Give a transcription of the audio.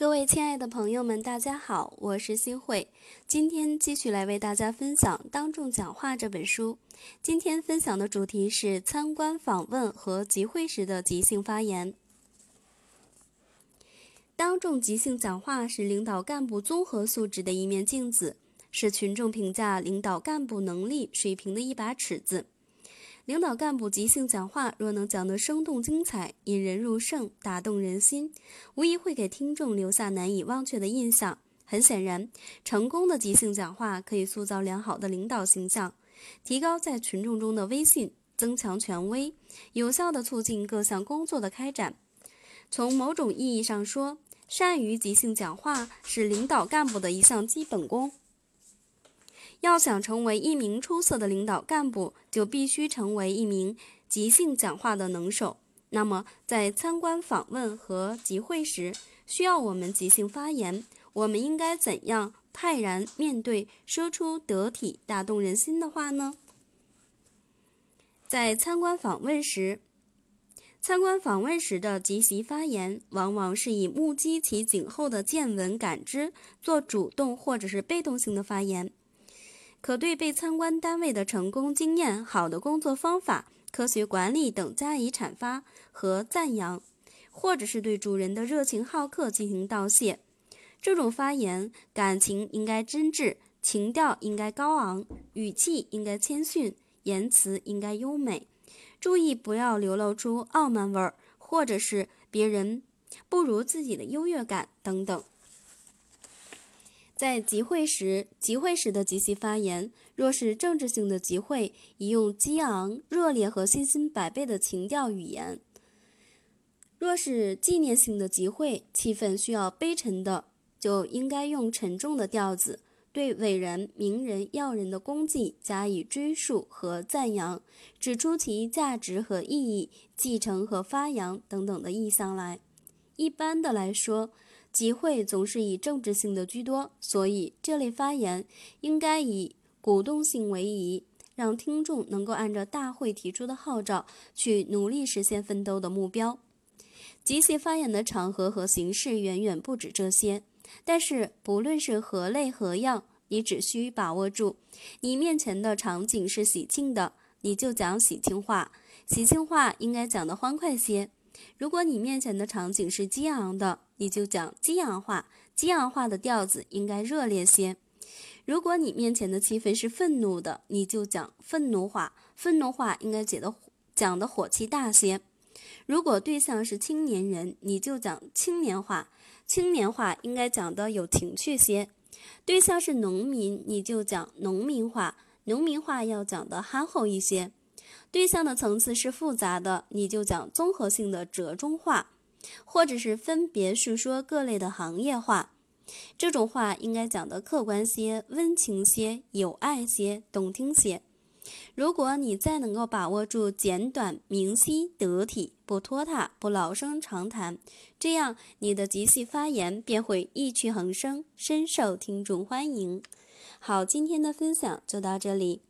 各位亲爱的朋友们，大家好，我是新慧。今天继续来为大家分享《当众讲话》这本书。今天分享的主题是参观访问和集会时的即兴发言。当众即兴讲话是领导干部综合素质的一面镜子，是群众评价领导干部能力水平的一把尺子。领导干部即兴讲话，若能讲得生动精彩、引人入胜、打动人心，无疑会给听众留下难以忘却的印象。很显然，成功的即兴讲话可以塑造良好的领导形象，提高在群众中的威信，增强权威，有效地促进各项工作的开展。从某种意义上说，善于即兴讲话是领导干部的一项基本功。要想成为一名出色的领导干部，就必须成为一名即兴讲话的能手。那么，在参观访问和集会时，需要我们即兴发言，我们应该怎样泰然面对，说出得体、打动人心的话呢？在参观访问时，参观访问时的即席发言，往往是以目击其景后的见闻感知，做主动或者是被动性的发言。可对被参观单位的成功经验、好的工作方法、科学管理等加以阐发和赞扬，或者是对主人的热情好客进行道谢。这种发言，感情应该真挚，情调应该高昂，语气应该谦逊，言辞应该优美。注意不要流露出傲慢味儿，或者是别人不如自己的优越感等等。在集会时，集会时的即席发言，若是政治性的集会，宜用激昂、热烈和信心百倍的情调语言；若是纪念性的集会，气氛需要悲沉的，就应该用沉重的调子，对伟人、名人、要人的功绩加以追述和赞扬，指出其价值和意义、继承和发扬等等的意象来。一般的来说，集会总是以政治性的居多，所以这类发言应该以鼓动性为宜，让听众能够按照大会提出的号召去努力实现奋斗的目标。即席发言的场合和形式远远不止这些，但是不论是何类何样，你只需把握住，你面前的场景是喜庆的，你就讲喜庆话，喜庆话应该讲得欢快些。如果你面前的场景是激昂的，你就讲激昂话，激昂话的调子应该热烈些。如果你面前的气氛是愤怒的，你就讲愤怒话，愤怒话应该讲的讲的火气大些。如果对象是青年人，你就讲青年话，青年话应该讲的有情趣些。对象是农民，你就讲农民话，农民话要讲的憨厚一些。对象的层次是复杂的，你就讲综合性的折中话，或者是分别述说各类的行业话。这种话应该讲的客观些、温情些、有爱些、动听些。如果你再能够把握住简短、明晰、得体，不拖沓，不老生常谈，这样你的即兴发言便会意趣横生，深受听众欢迎。好，今天的分享就到这里。